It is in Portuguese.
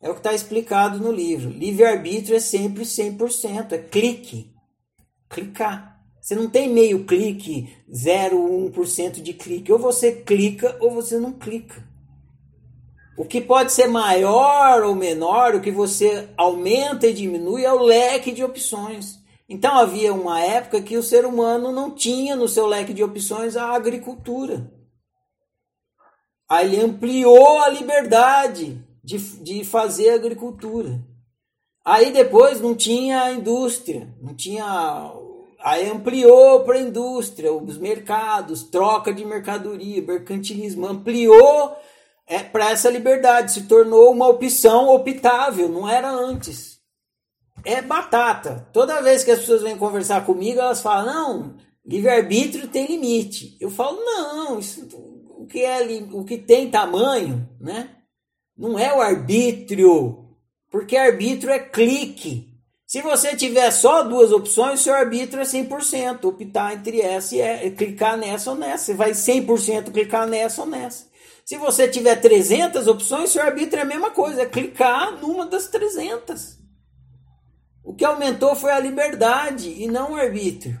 É o que está explicado no livro. Livre-arbítrio é sempre 100%, é clique. Clicar. Você não tem meio clique, 0,1% de clique. Ou você clica ou você não clica. O que pode ser maior ou menor, o que você aumenta e diminui é o leque de opções. Então havia uma época que o ser humano não tinha no seu leque de opções a agricultura. Aí ele ampliou a liberdade de, de fazer agricultura. Aí depois não tinha indústria, não tinha. Aí ampliou para a indústria, os mercados, troca de mercadoria, mercantilismo, ampliou é, para essa liberdade, se tornou uma opção optável, não era antes. É batata. Toda vez que as pessoas vêm conversar comigo, elas falam: não, livre-arbítrio tem limite. Eu falo: não, isso, o, que é, o que tem tamanho, né? Não é o arbítrio, porque arbítrio é clique. Se você tiver só duas opções, seu arbítrio é 100%, optar entre essa e é, clicar nessa ou nessa. Você vai 100% clicar nessa ou nessa. Se você tiver 300 opções, seu arbítrio é a mesma coisa, é clicar numa das 300. O que aumentou foi a liberdade e não o arbítrio.